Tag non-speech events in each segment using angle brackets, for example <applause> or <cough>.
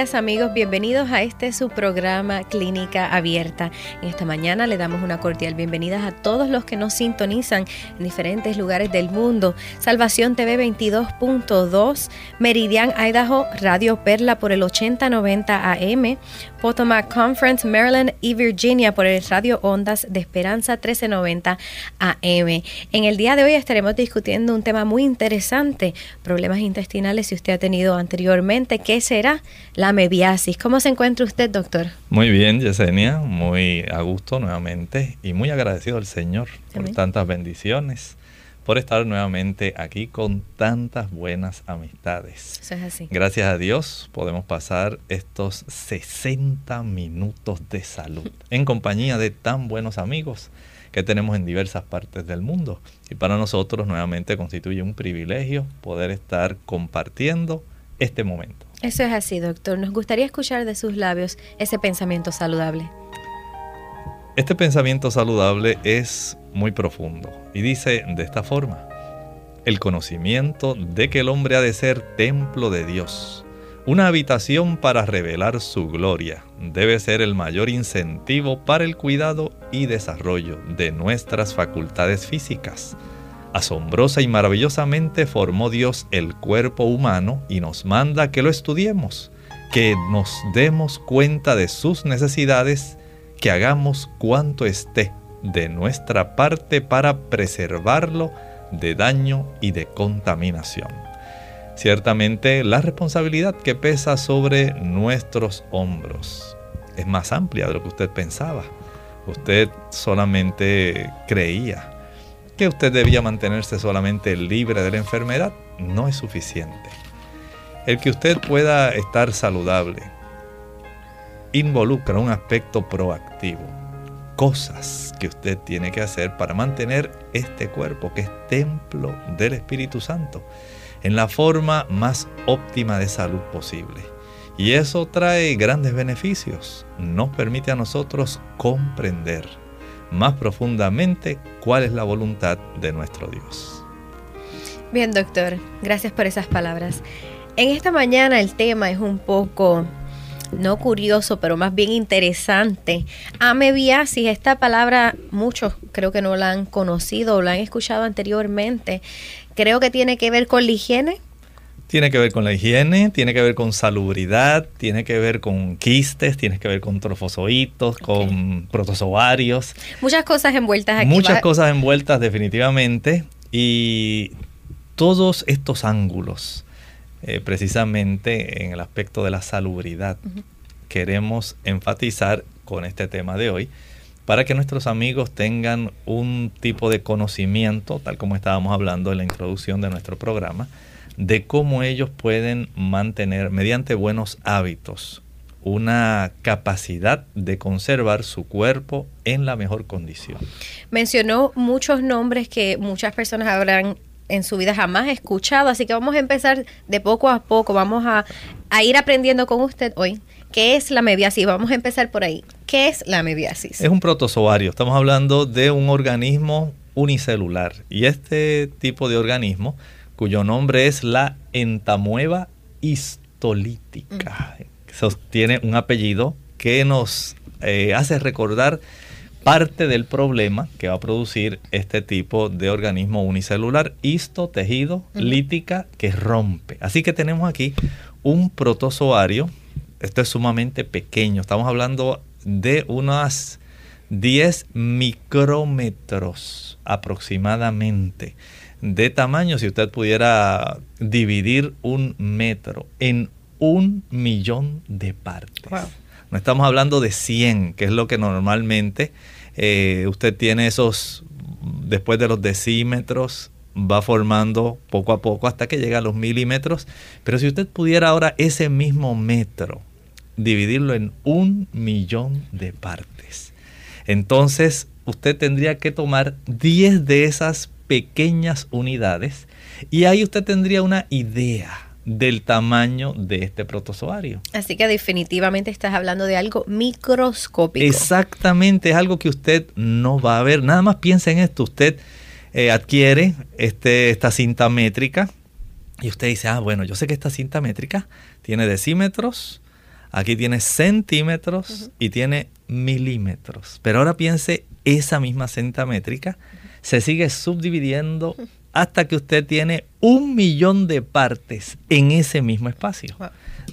Amigos, bienvenidos a este su programa Clínica Abierta. En esta mañana le damos una cordial bienvenida a todos los que nos sintonizan en diferentes lugares del mundo. Salvación TV 22.2, Meridian Idaho, Radio Perla por el 8090 AM, Potomac Conference, Maryland y Virginia por el Radio Ondas de Esperanza 1390 AM. En el día de hoy estaremos discutiendo un tema muy interesante, problemas intestinales si usted ha tenido anteriormente, ¿qué será? la mebiasis. ¿Cómo se encuentra usted, doctor? Muy bien, Yesenia, muy a gusto nuevamente y muy agradecido al Señor por tantas bendiciones, por estar nuevamente aquí con tantas buenas amistades. Eso es así. Gracias a Dios podemos pasar estos 60 minutos de salud <laughs> en compañía de tan buenos amigos que tenemos en diversas partes del mundo. Y para nosotros nuevamente constituye un privilegio poder estar compartiendo este momento. Eso es así, doctor. Nos gustaría escuchar de sus labios ese pensamiento saludable. Este pensamiento saludable es muy profundo y dice de esta forma, el conocimiento de que el hombre ha de ser templo de Dios, una habitación para revelar su gloria, debe ser el mayor incentivo para el cuidado y desarrollo de nuestras facultades físicas. Asombrosa y maravillosamente formó Dios el cuerpo humano y nos manda que lo estudiemos, que nos demos cuenta de sus necesidades, que hagamos cuanto esté de nuestra parte para preservarlo de daño y de contaminación. Ciertamente la responsabilidad que pesa sobre nuestros hombros es más amplia de lo que usted pensaba. Usted solamente creía que usted debía mantenerse solamente libre de la enfermedad no es suficiente. El que usted pueda estar saludable involucra un aspecto proactivo, cosas que usted tiene que hacer para mantener este cuerpo que es templo del Espíritu Santo en la forma más óptima de salud posible. Y eso trae grandes beneficios. Nos permite a nosotros comprender más profundamente cuál es la voluntad de nuestro Dios. Bien, doctor, gracias por esas palabras. En esta mañana el tema es un poco, no curioso, pero más bien interesante. Amebiasis, esta palabra muchos creo que no la han conocido o la han escuchado anteriormente. Creo que tiene que ver con la higiene tiene que ver con la higiene, tiene que ver con salubridad, tiene que ver con quistes, tiene que ver con trofozoitos, con protozoarios. Muchas cosas envueltas aquí. Muchas cosas envueltas definitivamente. Y todos estos ángulos, eh, precisamente en el aspecto de la salubridad, queremos enfatizar con este tema de hoy para que nuestros amigos tengan un tipo de conocimiento, tal como estábamos hablando en la introducción de nuestro programa, de cómo ellos pueden mantener mediante buenos hábitos una capacidad de conservar su cuerpo en la mejor condición. Mencionó muchos nombres que muchas personas habrán en su vida jamás escuchado, así que vamos a empezar de poco a poco, vamos a, ir aprendiendo con usted hoy. ¿Qué es la mebiasis? Vamos a empezar por ahí. ¿Qué es la mebiasis? Es un protozoario. Estamos hablando de un organismo unicelular. Y este tipo de organismo cuyo nombre es la entamueva histolítica. Tiene un apellido que nos eh, hace recordar parte del problema que va a producir este tipo de organismo unicelular, histo, tejido, lítica, que rompe. Así que tenemos aquí un protozoario, esto es sumamente pequeño, estamos hablando de unas 10 micrómetros aproximadamente de tamaño. Si usted pudiera dividir un metro en un millón de partes. No estamos hablando de 100, que es lo que normalmente eh, usted tiene esos, después de los decímetros, va formando poco a poco hasta que llega a los milímetros. Pero si usted pudiera ahora ese mismo metro dividirlo en un millón de partes, entonces usted tendría que tomar 10 de esas pequeñas unidades y ahí usted tendría una idea del tamaño de este protozoario. Así que definitivamente estás hablando de algo microscópico. Exactamente, es algo que usted no va a ver. Nada más piensa en esto, usted eh, adquiere este, esta cinta métrica y usted dice, ah, bueno, yo sé que esta cinta métrica tiene decímetros, aquí tiene centímetros y tiene milímetros. Pero ahora piense esa misma cinta métrica se sigue subdividiendo hasta que usted tiene un millón de partes en ese mismo espacio.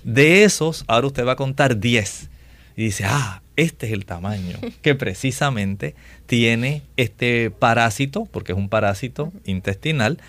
De esos, ahora usted va a contar 10. Y dice, ah, este es el tamaño <laughs> que precisamente tiene este parásito, porque es un parásito intestinal,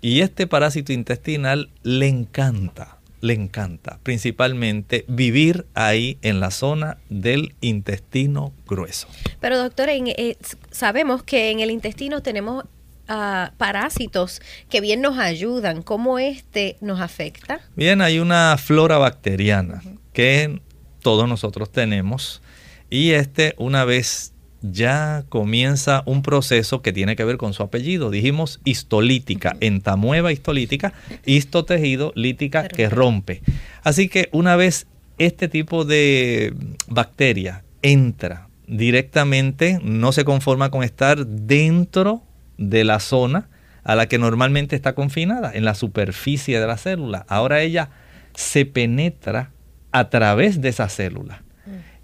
y este parásito intestinal le encanta, le encanta principalmente vivir ahí en la zona del intestino grueso. Pero doctor, eh, sabemos que en el intestino tenemos parásitos que bien nos ayudan. ¿Cómo este nos afecta? Bien, hay una flora bacteriana que todos nosotros tenemos y este una vez ya comienza un proceso que tiene que ver con su apellido. Dijimos histolítica, entamueva histolítica, histotejido, lítica que rompe. Así que una vez este tipo de bacteria entra directamente, no se conforma con estar dentro de la zona a la que normalmente está confinada, en la superficie de la célula. Ahora ella se penetra a través de esa célula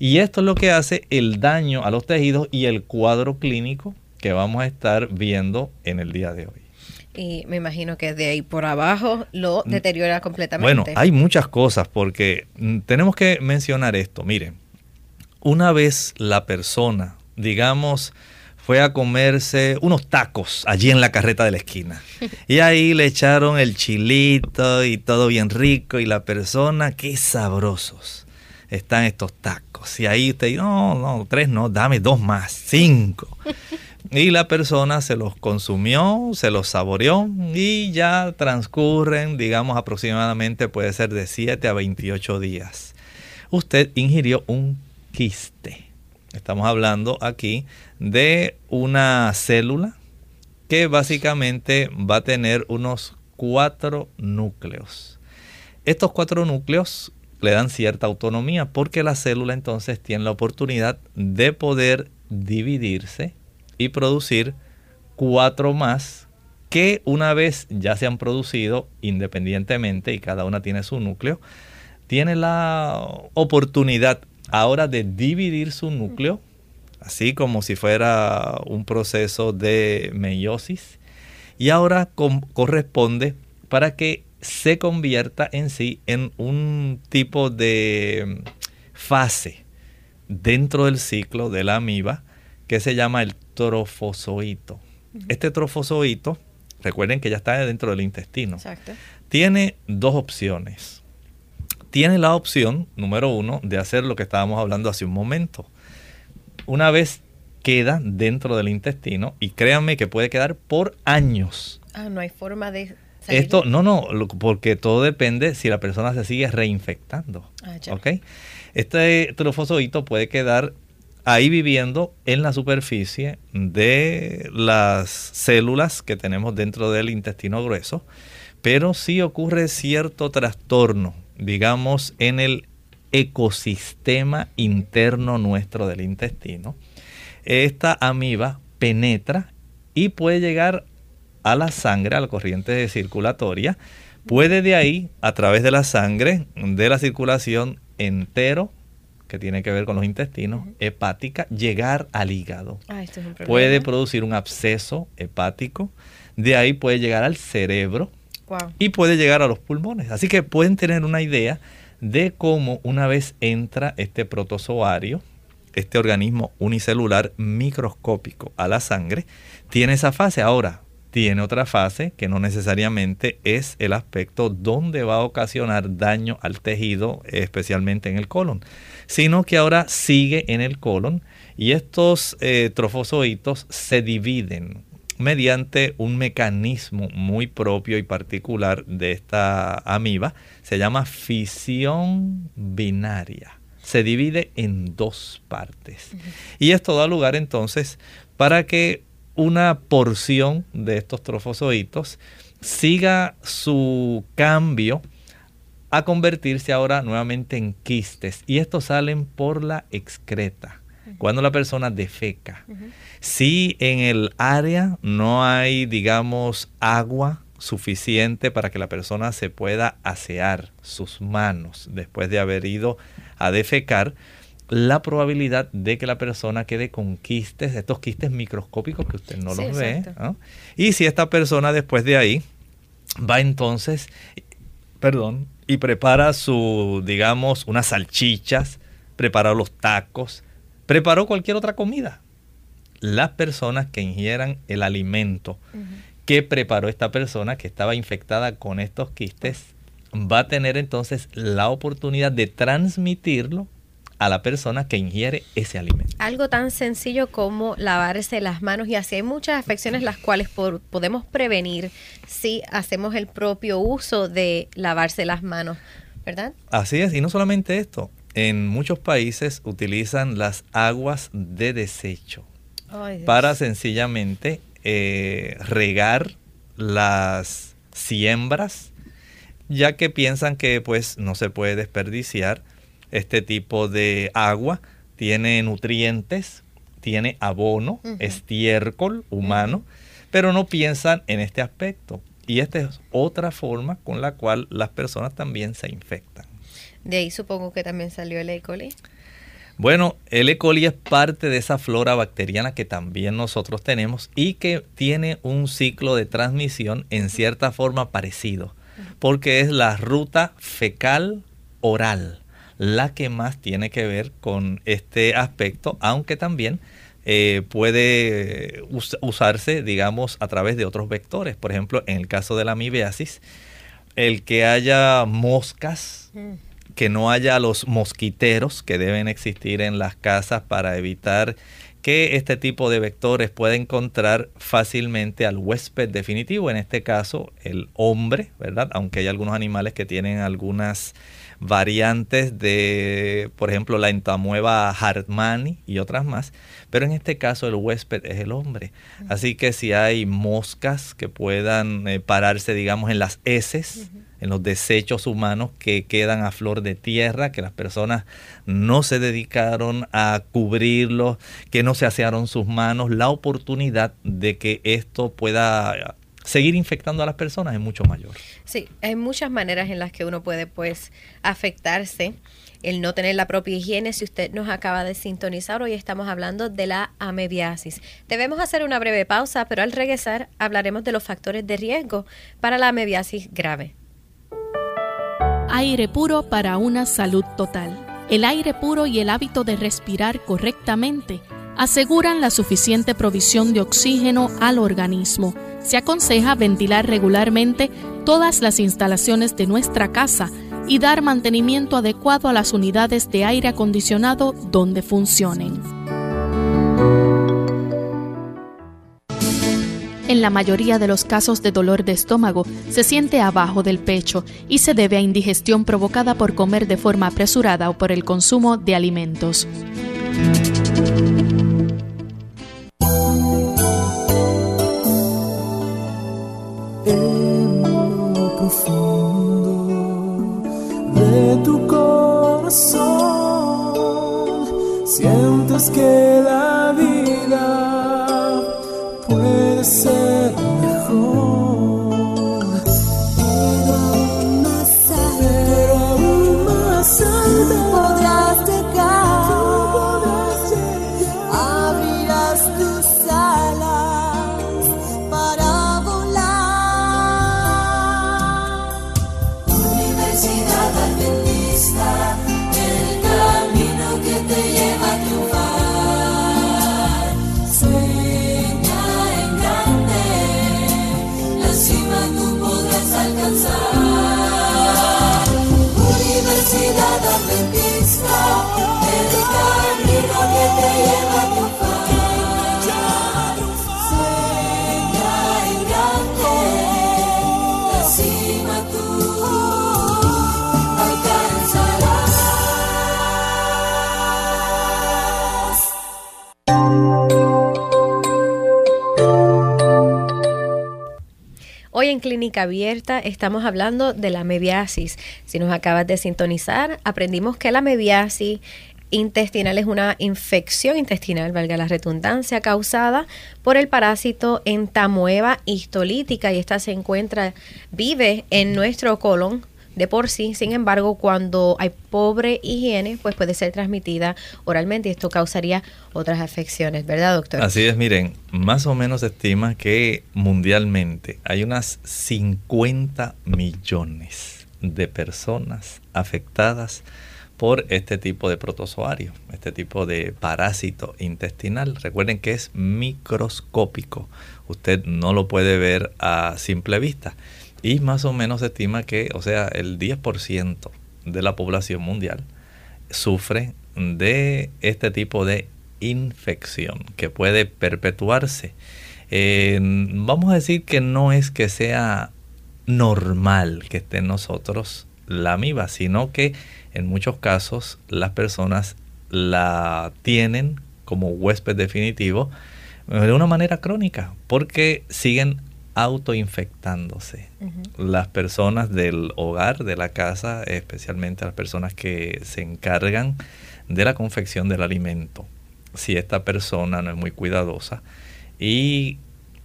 y esto es lo que hace el daño a los tejidos y el cuadro clínico que vamos a estar viendo en el día de hoy. Y me imagino que de ahí por abajo lo mm. deteriora completamente. Bueno, hay muchas cosas porque mm, tenemos que mencionar esto. Miren, una vez la persona, digamos, fue a comerse unos tacos allí en la carreta de la esquina. Y ahí le echaron el chilito y todo bien rico y la persona, qué sabrosos están estos tacos. Y ahí usted no, no, tres no, dame dos más, cinco. Y la persona se los consumió, se los saboreó y ya transcurren, digamos, aproximadamente puede ser de 7 a 28 días. Usted ingirió un quiste. Estamos hablando aquí de una célula que básicamente va a tener unos cuatro núcleos. Estos cuatro núcleos le dan cierta autonomía porque la célula entonces tiene la oportunidad de poder dividirse y producir cuatro más que una vez ya se han producido independientemente y cada una tiene su núcleo, tiene la oportunidad ahora de dividir su núcleo, así como si fuera un proceso de meiosis, y ahora corresponde para que se convierta en sí en un tipo de fase dentro del ciclo de la amiba que se llama el trofozoito. Este trofozoito, recuerden que ya está dentro del intestino, tiene dos opciones. Tiene la opción, número uno, de hacer lo que estábamos hablando hace un momento. Una vez queda dentro del intestino, y créanme que puede quedar por años. Ah, no hay forma de esto, no, no, porque todo depende si la persona se sigue reinfectando. Ah, Este trofozoito puede quedar ahí viviendo en la superficie de las células que tenemos dentro del intestino grueso, pero si ocurre cierto trastorno, digamos, en el ecosistema interno nuestro del intestino, esta amiba penetra y puede llegar a la sangre, a la corriente circulatoria, puede de ahí, a través de la sangre, de la circulación entero, que tiene que ver con los intestinos, hepática, llegar al hígado. Ah, esto es un problema. Puede producir un absceso hepático, de ahí puede llegar al cerebro Y puede llegar a los pulmones. Así que pueden tener una idea de cómo una vez entra este protozoario, este organismo unicelular microscópico a la sangre, tiene esa fase. Ahora, tiene otra fase que no necesariamente es el aspecto donde va a ocasionar daño al tejido, especialmente en el colon, sino que ahora sigue en el colon y estos eh, trofozoitos se dividen mediante un mecanismo muy propio y particular de esta amiba, se llama fisión binaria. Se divide en dos partes. Y esto da lugar entonces para que una porción de estos trofozoitos siga su cambio a convertirse ahora nuevamente en quistes. Y estos salen por la excreta, cuando la persona defeca. Si en el área no hay, digamos, agua suficiente para que la persona se pueda asear sus manos después de haber ido a defecar, la probabilidad de que la persona quede con quistes, estos quistes microscópicos que usted no Sí, los ve. Y si esta persona después de ahí va entonces, perdón, y prepara su, digamos, unas salchichas, prepara los tacos, preparó cualquier otra comida. Las personas que ingieran el alimento que preparó esta persona que estaba infectada con estos quistes va a tener entonces la oportunidad de transmitirlo a la persona que ingiere ese alimento. Algo tan sencillo como lavarse las manos y así hay muchas afecciones las cuales por- podemos prevenir si hacemos el propio uso de lavarse las manos, ¿verdad? Así es, y no solamente esto, en muchos países utilizan las aguas de desecho para sencillamente eh, regar las siembras, ya que piensan que pues no se puede desperdiciar este tipo de agua, tiene nutrientes, tiene abono, estiércol humano, pero no piensan en este aspecto. Y esta es otra forma con la cual las personas también se infectan. De ahí supongo que también salió el E. coli. Bueno, el E. coli es parte de esa flora bacteriana que también nosotros tenemos y que tiene un ciclo de transmisión en cierta forma parecido, porque es la ruta fecal oral la que más tiene que ver con este aspecto, aunque también eh, puede us- usarse, digamos, a través de otros vectores. Por ejemplo, en el caso de la amibiasis, el que haya moscas Mm. Que no haya los mosquiteros que deben existir en las casas para evitar que este tipo de vectores pueda encontrar fácilmente al huésped definitivo, en este caso el hombre, ¿verdad? Aunque hay algunos animales que tienen algunas variantes de, por ejemplo, la entamueva hartmani y otras más, pero en este caso el huésped es el hombre. Así que si hay moscas que puedan eh, pararse, digamos, en las heces, en los desechos humanos que quedan a flor de tierra, que las personas no se dedicaron a cubrirlos, que no se asearon sus manos, la oportunidad de que esto pueda seguir infectando a las personas es mucho mayor. Sí, hay muchas maneras en las que uno puede pues afectarse. El no tener la propia higiene, si usted nos acaba de sintonizar, hoy estamos hablando de la amebiasis. Debemos hacer una breve pausa, pero al regresar hablaremos de los factores de riesgo para la amebiasis grave. Aire puro para una salud total. El aire puro y el hábito de respirar correctamente aseguran la suficiente provisión de oxígeno al organismo. Se aconseja ventilar regularmente todas las instalaciones de nuestra casa y dar mantenimiento adecuado a las unidades de aire acondicionado donde funcionen. En la mayoría de los casos de dolor de estómago se siente abajo del pecho y se debe a indigestión provocada por comer de forma apresurada o por el consumo de alimentos. Tu corazón. Sientes que la vida puede ser Clínica Abierta estamos hablando de la mebiasis. Si nos acabas de sintonizar, aprendimos que la mebiasis intestinal es una infección intestinal, valga la redundancia, causada por el parásito entamoeba histolítica y esta se encuentra, vive en nuestro colon de por sí. Sin embargo, cuando hay pobre higiene, pues puede ser transmitida oralmente y esto causaría otras afecciones, ¿verdad, doctor? Así es, miren, más o menos se estima que mundialmente hay unas 50 millones de personas afectadas por este tipo de protozoario, este tipo de parásito intestinal. Recuerden que es microscópico. Usted no lo puede ver a simple vista. Y más o menos se estima que, o sea, el 10% de la población mundial sufre de este tipo de infección que puede perpetuarse. vamos a decir que no es que sea normal que esté en nosotros la amiba, sino que en muchos casos las personas la tienen como huésped definitivo de una manera crónica, porque siguen autoinfectándose. Las personas del hogar, de la casa, especialmente las personas que se encargan de la confección del alimento, si esta persona no es muy cuidadosa y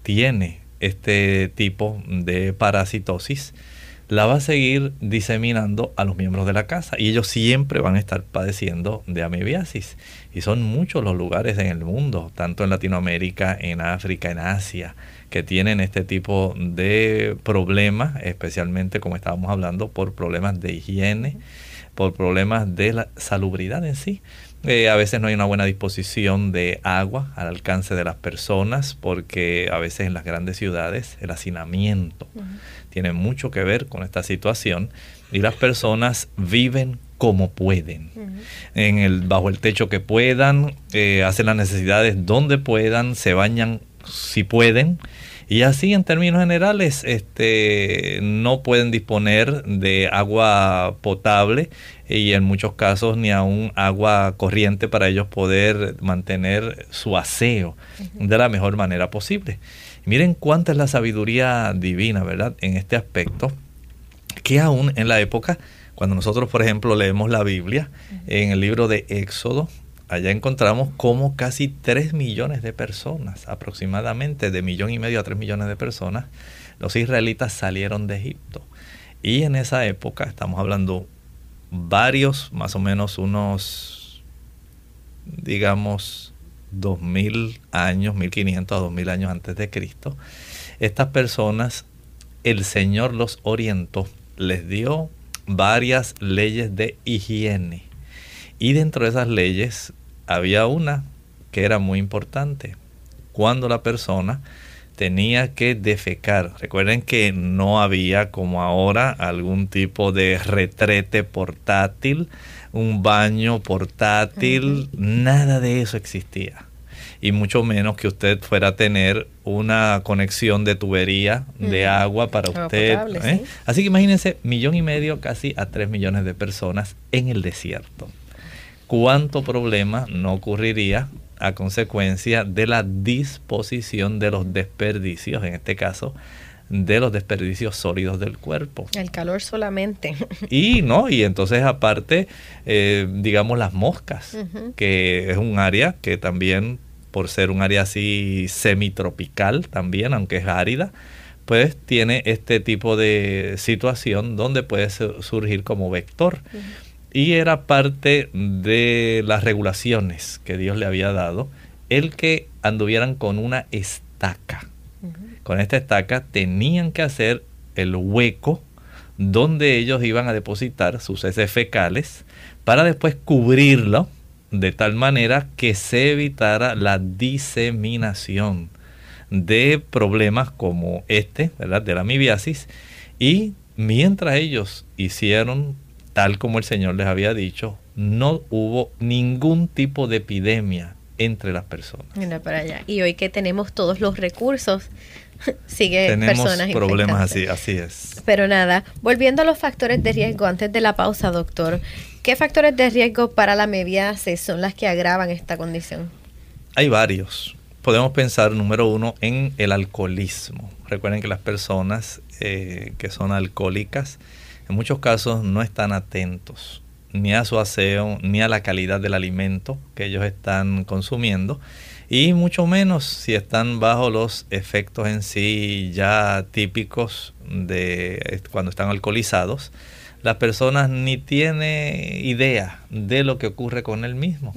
tiene este tipo de parasitosis, la va a seguir diseminando a los miembros de la casa y ellos siempre van a estar padeciendo de amibiasis. Y son muchos los lugares en el mundo, tanto en Latinoamérica, en África, en Asia, que tienen este tipo de problemas, especialmente como estábamos hablando, por problemas de higiene, por problemas de la salubridad en sí. Eh, a veces no hay una buena disposición de agua al alcance de las personas porque a veces en las grandes ciudades el hacinamiento tiene mucho que ver con esta situación y las personas viven como pueden, en el, bajo el techo que puedan, eh, hacen las necesidades donde puedan, se bañan si pueden, y así en términos generales este, no pueden disponer de agua potable y en muchos casos ni aún agua corriente para ellos poder mantener su aseo de la mejor manera posible. miren cuánta es la sabiduría divina, ¿verdad? En este aspecto, que aún en la época, cuando nosotros, por ejemplo, leemos la Biblia, en el libro de Éxodo, allá encontramos como casi 3 millones de personas, aproximadamente de millón y medio a 3 millones de personas, los israelitas salieron de Egipto. Y en esa época, estamos hablando varios, más o menos unos, digamos, 2000 años, 1500 a 2000 años antes de Cristo, estas personas, el Señor los orientó, les dio varias leyes de higiene y dentro de esas leyes había una que era muy importante. Cuando la persona tenía que defecar. Recuerden que no había como ahora algún tipo de retrete portátil, un baño portátil, nada de eso existía. Y mucho menos que usted fuera a tener una conexión de tubería de agua para usted. ¿eh? Así que imagínense, millón y medio, casi a tres millones de personas en el desierto cuánto problema no ocurriría a consecuencia de la disposición de los desperdicios, en este caso, de los desperdicios sólidos del cuerpo. El calor solamente. Y no, y entonces aparte, eh, digamos las moscas, que es un área que también, por ser un área así semitropical también, aunque es árida, pues tiene este tipo de situación donde puede surgir como vector y era parte de las regulaciones que Dios le había dado el que anduvieran con una estaca. Con esta estaca tenían que hacer el hueco donde ellos iban a depositar sus heces fecales para después cubrirlo de tal manera que se evitara la diseminación de problemas como este, ¿verdad? de la amibiasis. Y mientras ellos hicieron tal como el Señor les había dicho, no hubo ningún tipo de epidemia entre las personas. Mira para allá. Y hoy que tenemos todos los recursos, <laughs> sigue tenemos personas problemas así, así es. Pero nada, volviendo a los factores de riesgo antes de la pausa, doctor, ¿qué factores de riesgo para la mebiasis son las que agravan esta condición? Hay varios. Podemos pensar, número uno, en el alcoholismo. Recuerden que las personas eh, que son alcohólicas, en muchos casos no están atentos ni a su aseo, ni a la calidad del alimento que ellos están consumiendo, y mucho menos si están bajo los efectos en sí ya típicos de cuando están alcoholizados. Las personas ni tienen idea de lo que ocurre con él mismo.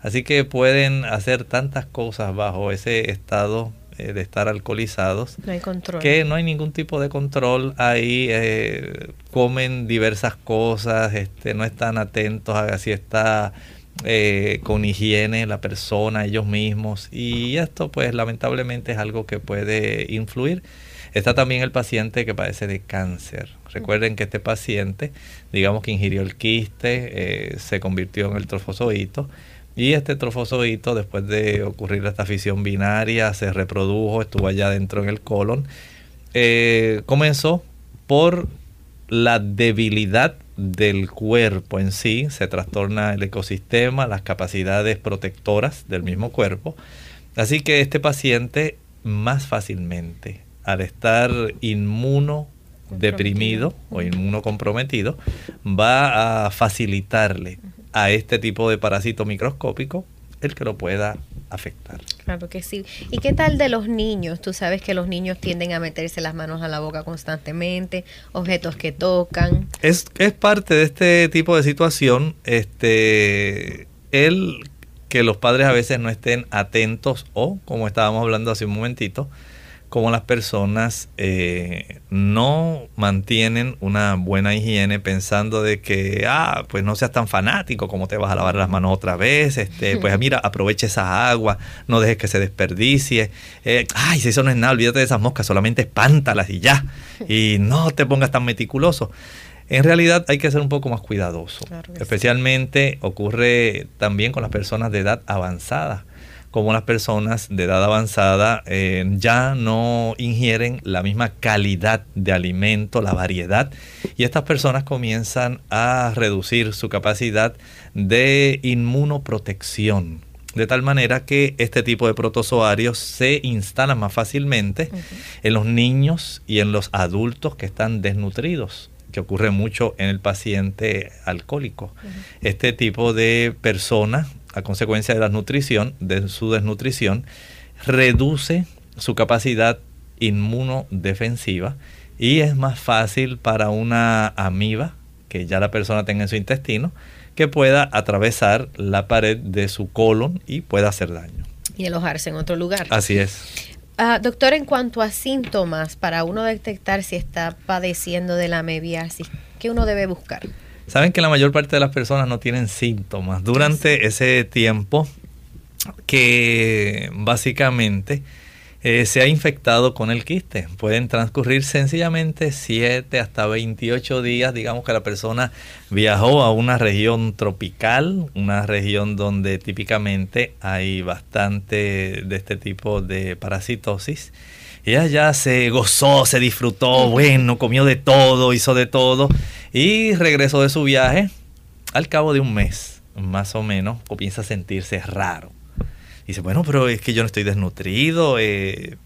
Así que pueden hacer tantas cosas bajo ese estado eh, de estar alcoholizados. No hay control. Que no hay ningún tipo de control. Ahí eh, comen diversas cosas, este, no están atentos a si está eh, con higiene la persona, ellos mismos. Y esto pues lamentablemente es algo que puede influir. Está también el paciente que padece de cáncer. Recuerden que este paciente, digamos que ingirió el quiste, se convirtió en el trofozoito y este trofozoito, después de ocurrir esta fisión binaria, se reprodujo, estuvo allá dentro en el colon. Eh, comenzó por la debilidad del cuerpo en sí, se trastorna el ecosistema, las capacidades protectoras del mismo cuerpo. Así que este paciente más fácilmente, al estar inmuno deprimido o inmunocomprometido, va a facilitarle a este tipo de parásito microscópico el que lo pueda afectar. Claro que sí. ¿Y qué tal de los niños? Tú sabes que los niños tienden a meterse las manos a la boca constantemente, objetos que tocan. Es, es parte de este tipo de situación, este, el que los padres a veces no estén atentos o, como estábamos hablando hace un momentito, como las personas eh, no mantienen una buena higiene pensando de que, ah, pues no seas tan fanático, como te vas a lavar las manos otra vez, este, pues mira, aprovecha esa agua, no dejes que se desperdicie, eh, ay, si eso no es nada, olvídate de esas moscas, solamente espántalas y ya, y no te pongas tan meticuloso. En realidad hay que ser un poco más cuidadoso. Especialmente ocurre también con las personas de edad avanzada como las personas de edad avanzada eh, ya no ingieren la misma calidad de alimento, la variedad, y estas personas comienzan a reducir su capacidad de inmunoprotección. De tal manera que este tipo de protozoarios se instalan más fácilmente en los niños y en los adultos que están desnutridos que ocurre mucho en el paciente alcohólico. Este tipo de persona a consecuencia de la nutrición, de su desnutrición, reduce su capacidad inmunodefensiva y es más fácil para una amiba que ya la persona tenga en su intestino que pueda atravesar la pared de su colon y pueda hacer daño. Y alojarse en otro lugar. Así es. Ah, doctor, en cuanto a síntomas, para uno detectar si está padeciendo de la amebiasis, ¿qué uno debe buscar? Saben que la mayor parte de las personas no tienen síntomas durante ese tiempo que básicamente eh, se ha infectado con el quiste. Pueden transcurrir sencillamente 7 hasta 28 días. Digamos que la persona viajó a una región tropical, una región donde típicamente hay bastante de este tipo de parasitosis ella ya se gozó, se disfrutó, bueno, comió de todo, hizo de todo y regresó de su viaje. Al cabo de un mes, más o menos, comienza a sentirse raro. dice, bueno, pero es que yo no estoy desnutrido, eh,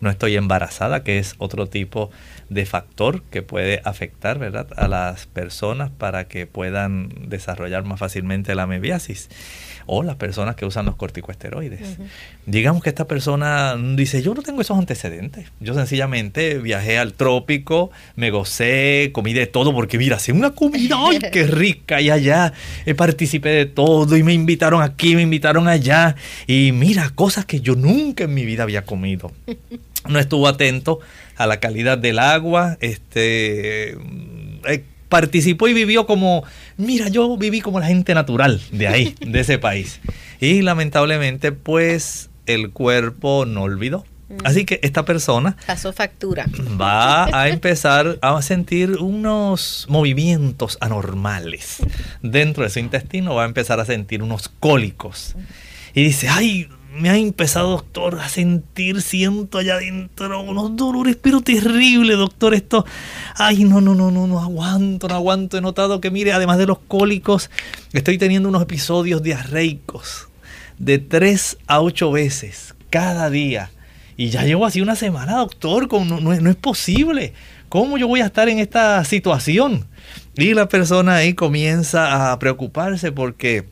no estoy embarazada, que es otro tipo de factor que puede afectar ¿verdad? a las personas para que puedan desarrollar más fácilmente la mebiasis o las personas que usan los corticosteroides. Digamos que esta persona dice, yo no tengo esos antecedentes. Yo sencillamente viajé al trópico, me gocé, comí de todo, porque mira, hace una comida, ¡ay, qué <laughs> rica! Y allá eh, participé de todo y me invitaron aquí, me invitaron allá. Y mira, cosas que yo nunca en mi vida había comido. <laughs> No estuvo atento a la calidad del agua, este... Eh, participó y vivió como, mira, yo viví como la gente natural de ahí, de ese país. Y lamentablemente, pues el cuerpo no olvidó. Así que esta persona pasó factura. Va a empezar a sentir unos movimientos anormales dentro de su intestino, va a empezar a sentir unos cólicos. Y dice, ay, me ha empezado, doctor, a sentir, siento allá adentro unos dolores, pero terrible, doctor, esto, ay, no, no, no, no, no aguanto, no aguanto, he notado que, mire, además de los cólicos, estoy teniendo unos episodios diarreicos de tres a ocho veces cada día. Y ya llevo así una semana, doctor, no, no, es posible. ¿Cómo yo voy a estar en esta situación? Y la persona ahí comienza a preocuparse porque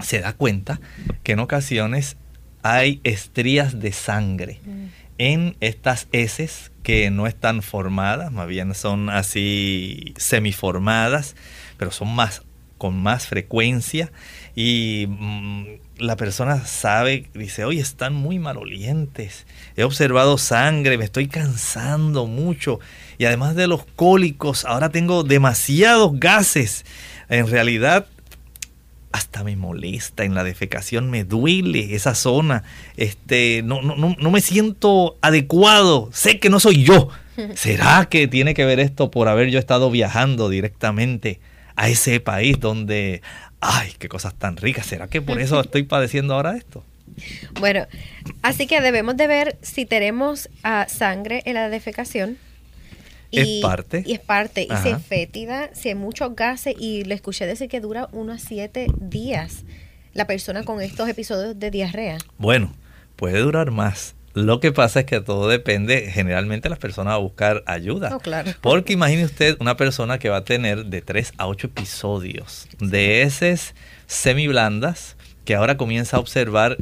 se da cuenta que en ocasiones hay estrías de sangre mm. en estas heces que no están formadas, más bien son así semiformadas, pero son más con más frecuencia y mm, la persona sabe, dice, oye, están muy malolientes, he observado sangre, me estoy cansando mucho y además de los cólicos, ahora tengo demasiados gases. En realidad, hasta me molesta en la defecación, me duele esa zona, este, no, no, no, no me siento adecuado, sé que no soy yo. <laughs> ¿Será que tiene que ver esto por haber yo estado viajando directamente a ese país donde, ay, qué cosas tan ricas? ¿Será que por eso <laughs> estoy padeciendo ahora esto? Bueno, así que debemos de ver si tenemos ah, sangre en la defecación es parte. Y es parte. Y si es fétida, si hay muchos gases, y le escuché decir que dura unos siete días la persona con estos episodios de diarrea. Bueno, puede durar más. Lo que pasa es que todo depende, generalmente las personas van a buscar ayuda. claro. Porque imagine usted una persona que va a tener de 3 a 8 episodios de heces semiblandas que ahora comienza a observar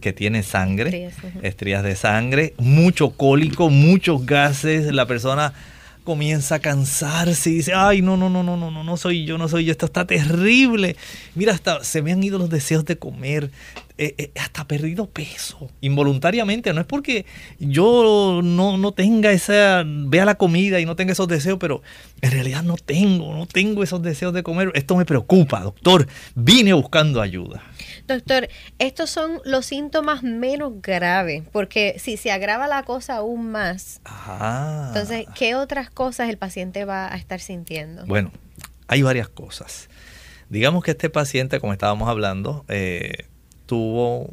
que tiene sangre, estrías de sangre, mucho cólico, muchos gases, la persona comienza a cansarse y dice, ay, no, no, no, no, no, no, no soy yo, no soy yo, esto está terrible. Mira, hasta se me han ido los deseos de comer, eh, eh, hasta perdido peso, involuntariamente. No es porque yo no, no tenga esa, vea la comida y no tenga esos deseos, pero en realidad no tengo, no tengo esos deseos de comer. Esto me preocupa, doctor. Vine buscando ayuda. Doctor, estos son los síntomas menos graves, porque si se agrava la cosa aún más, entonces, ¿qué otras cosas el paciente va a estar sintiendo? Bueno, hay varias cosas. Digamos que este paciente, como estábamos hablando, eh, tuvo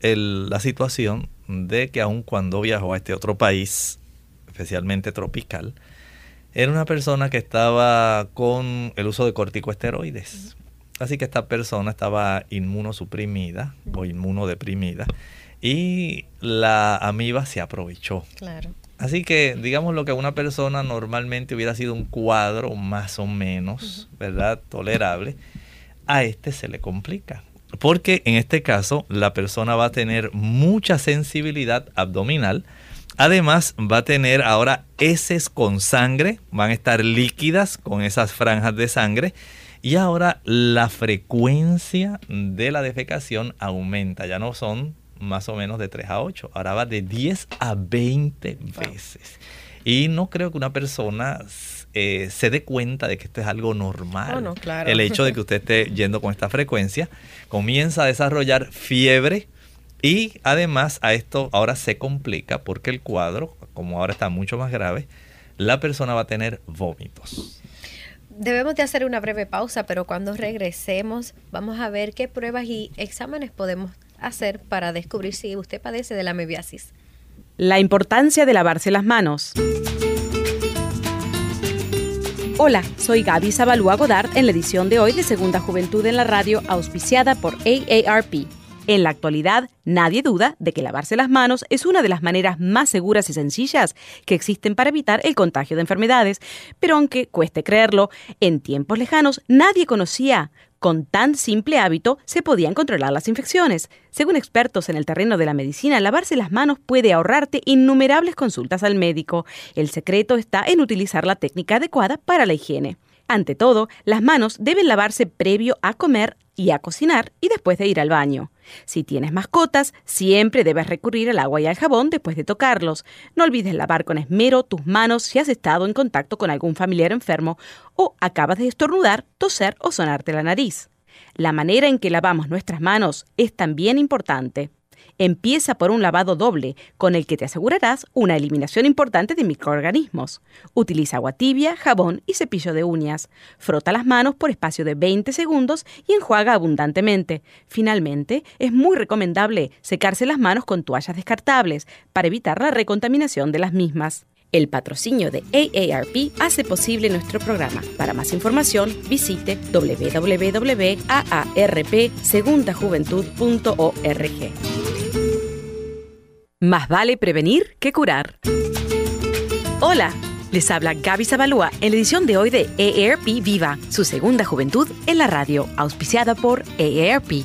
la situación de que aun cuando viajó a este otro país, especialmente tropical, era una persona que estaba con el uso de corticoesteroides. Así que esta persona estaba inmunosuprimida o inmunodeprimida y la amiba se aprovechó. Claro. Así que digamos lo que una persona normalmente hubiera sido un cuadro más o menos, ¿verdad? Tolerable, a este se le complica. Porque en este caso la persona va a tener mucha sensibilidad abdominal. Además va a tener ahora heces con sangre, van a estar líquidas con esas franjas de sangre y ahora la frecuencia de la defecación aumenta, ya no son más o menos de 3 a 8, ahora va de 10 a 20 veces. Y no creo que una persona eh, se dé cuenta de que esto es algo normal. Oh, El hecho de que usted esté yendo con esta frecuencia comienza a desarrollar fiebre y además a esto ahora se complica porque el cuadro, como ahora está mucho más grave, la persona va a tener vómitos debemos de hacer una breve pausa, pero cuando regresemos vamos a ver qué pruebas y exámenes podemos hacer para descubrir si usted padece de la mebiasis. La importancia de lavarse las manos. Hola, soy Gaby Zabalúa Godard en la edición de hoy de Segunda Juventud en la Radio, auspiciada por AARP. En la actualidad, nadie duda de que lavarse las manos es una de las maneras más seguras y sencillas que existen para evitar el contagio de enfermedades, pero aunque cueste creerlo, en tiempos lejanos nadie conocía con tan simple hábito se podían controlar las infecciones. Según expertos en el terreno de la medicina, lavarse las manos puede ahorrarte innumerables consultas al médico. El secreto está en utilizar la técnica adecuada para la higiene. Ante todo, las manos deben lavarse previo a comer y a cocinar y después de ir al baño. Si tienes mascotas, siempre debes recurrir al agua y al jabón después de tocarlos. No olvides lavar con esmero tus manos si has estado en contacto con algún familiar enfermo o acabas de estornudar, toser o sonarte la nariz. La manera en que lavamos nuestras manos es también importante. Empieza por un lavado doble, con el que te asegurarás una eliminación importante de microorganismos. Utiliza agua tibia, jabón y cepillo de uñas. Frota las manos por espacio de 20 segundos y enjuaga abundantemente. Finalmente, es muy recomendable secarse las manos con toallas descartables para evitar la recontaminación de las mismas. El patrocinio de AARP hace posible nuestro programa. Para más información, visite www.aarpsegundajuventud.org. Más vale prevenir que curar. Hola, les habla Gaby Zabalúa en la edición de hoy de EARP Viva, su segunda juventud en la radio, auspiciada por EARP.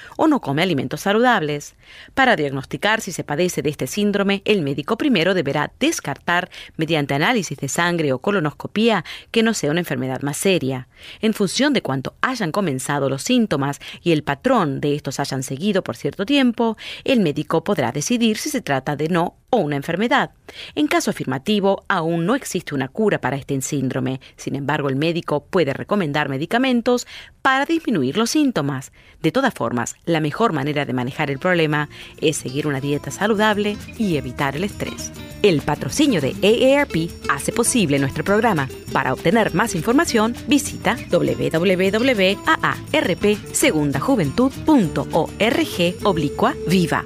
o no come alimentos saludables. Para diagnosticar si se padece de este síndrome, el médico primero deberá descartar mediante análisis de sangre o colonoscopía que no sea una enfermedad más seria. En función de cuánto hayan comenzado los síntomas y el patrón de estos hayan seguido por cierto tiempo, el médico podrá decidir si se trata de no o una enfermedad. En caso afirmativo, aún no existe una cura para este síndrome. Sin embargo, el médico puede recomendar medicamentos para disminuir los síntomas. De todas formas, la mejor manera de manejar el problema es seguir una dieta saludable y evitar el estrés. El patrocinio de AARP hace posible nuestro programa. Para obtener más información, visita www.aarpsegundajuventud.org oblicua viva.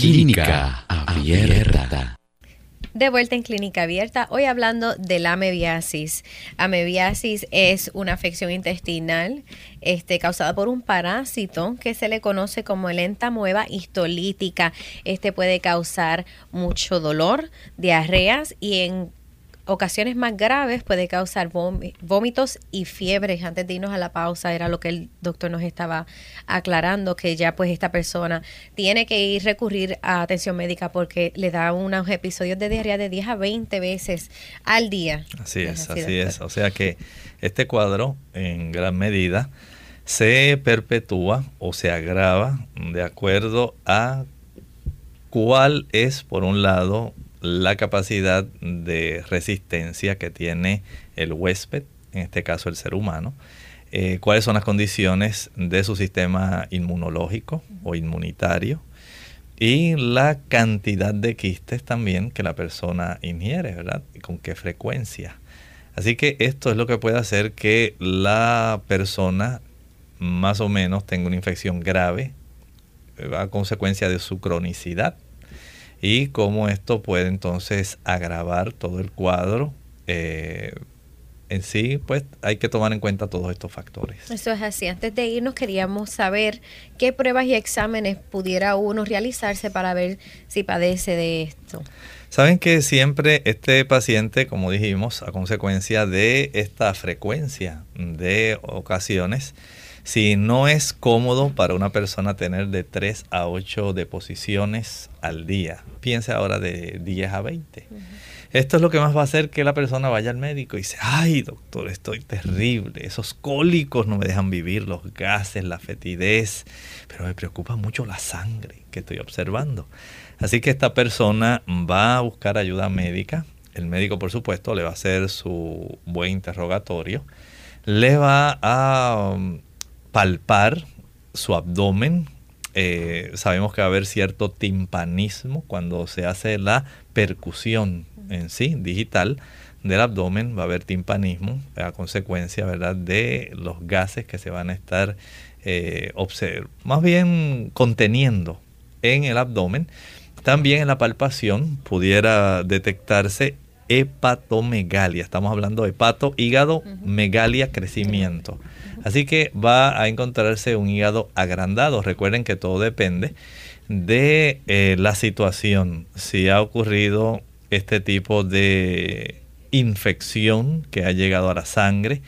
Clínica Abierta. De vuelta en Clínica Abierta, hoy hablando de la amebiasis. Amebiasis es una afección intestinal este, causada por un parásito que se le conoce como el entamoeba histolítica. Este puede causar mucho dolor, diarreas y en ocasiones más graves puede causar vómitos y fiebres. Antes de irnos a la pausa era lo que el doctor nos estaba aclarando, que ya pues esta persona tiene que ir recurrir a atención médica porque le da unos episodios de diarrea de 10 a 20 veces al día. Así es, así, es. O sea que este cuadro en gran medida se perpetúa o se agrava de acuerdo a cuál es, por un lado, la capacidad de resistencia que tiene el huésped, en este caso el ser humano, eh, cuáles son las condiciones de su sistema inmunológico o inmunitario y la cantidad de quistes también que la persona ingiere, ¿verdad? Y con qué frecuencia. Así que esto es lo que puede hacer que la persona más o menos tenga una infección grave eh, a consecuencia de su cronicidad y cómo esto puede entonces agravar todo el cuadro. Eh, en sí, pues hay que tomar en cuenta todos estos factores. Eso es así. Antes de irnos queríamos saber qué pruebas y exámenes pudiera uno realizarse para ver si padece de esto. Saben que siempre este paciente, como dijimos, a consecuencia de esta frecuencia de ocasiones, si no es cómodo para una persona tener de 3 a 8 deposiciones al día, piense ahora de 10 a 20. Esto es lo que más va a hacer que la persona vaya al médico y dice, ay doctor, estoy terrible, esos cólicos no me dejan vivir, los gases, la fetidez, pero me preocupa mucho la sangre que estoy observando. Así que esta persona va a buscar ayuda médica, el médico por supuesto le va a hacer su buen interrogatorio, le va a palpar su abdomen. Eh, sabemos que va a haber cierto timpanismo cuando se hace la percusión en sí, digital, del abdomen. Va a haber timpanismo a consecuencia ¿verdad? de los gases que se van a estar eh, más bien conteniendo en el abdomen. También en la palpación pudiera detectarse hepatomegalia. Estamos hablando de hepato, hígado, megalia, crecimiento. Así que va a encontrarse un hígado agrandado. Recuerden que todo depende de eh, la situación. Si ha ocurrido este tipo de infección que ha llegado a la sangre,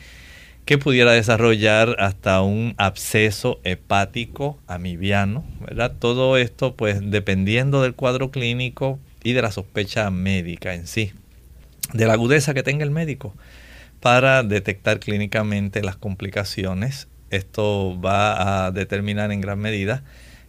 que pudiera desarrollar hasta un absceso hepático amibiano, ¿verdad? Todo esto pues dependiendo del cuadro clínico y de la sospecha médica en sí, de la agudeza que tenga el médico para detectar clínicamente las complicaciones. Esto va a determinar en gran medida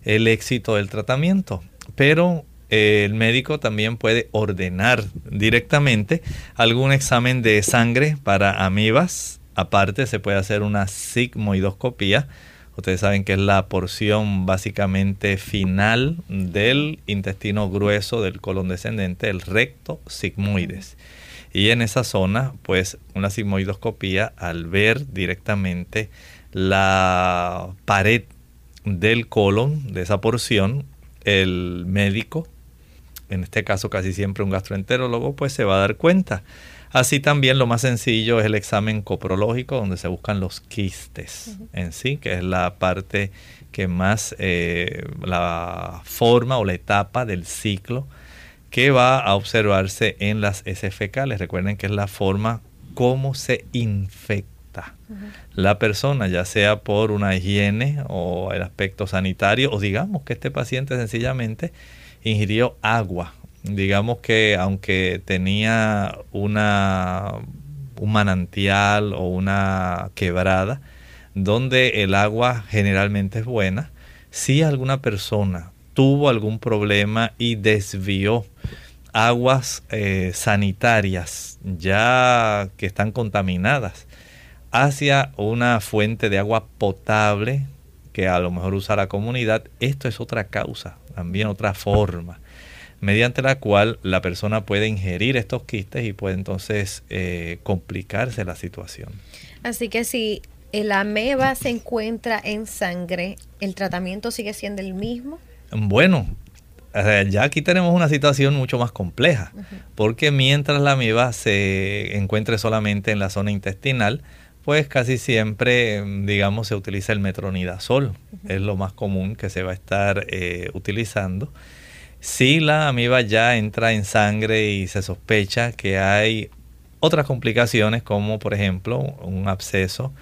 el éxito del tratamiento, pero eh, el médico también puede ordenar directamente algún examen de sangre para amibas, Aparte se puede hacer una sigmoidoscopía. Ustedes saben que es la porción básicamente final del intestino grueso del colon descendente, el recto sigmoides. Y en esa zona, pues una sigmoidoscopía, al ver directamente la pared del colon, de esa porción, el médico, en este caso casi siempre un gastroenterólogo, pues se va a dar cuenta. Así también lo más sencillo es el examen coprológico, donde se buscan los quistes en sí, que es la parte que más, eh, la forma o la etapa del ciclo que va a observarse en las heces fecales. Recuerden que es la forma como se infecta la persona, ya sea por una higiene o el aspecto sanitario, o digamos que este paciente sencillamente ingirió agua digamos que aunque tenía una, un manantial o una quebrada, donde el agua generalmente es buena, si alguna persona tuvo algún problema y desvió aguas eh, sanitarias ya que están contaminadas hacia una fuente de agua potable que a lo mejor usa la comunidad, esto es otra causa, también otra forma mediante la cual la persona puede ingerir estos quistes y puede entonces eh, complicarse la situación. Así que si el ameba se encuentra en sangre, ¿el tratamiento sigue siendo el mismo? Bueno, ya aquí tenemos una situación mucho más compleja, porque mientras la ameba se encuentre solamente en la zona intestinal, pues casi siempre, digamos, se utiliza el metronidazol, es lo más común que se va a estar eh, utilizando. Si la amiba ya entra en sangre y se sospecha que hay otras complicaciones como por ejemplo un absceso,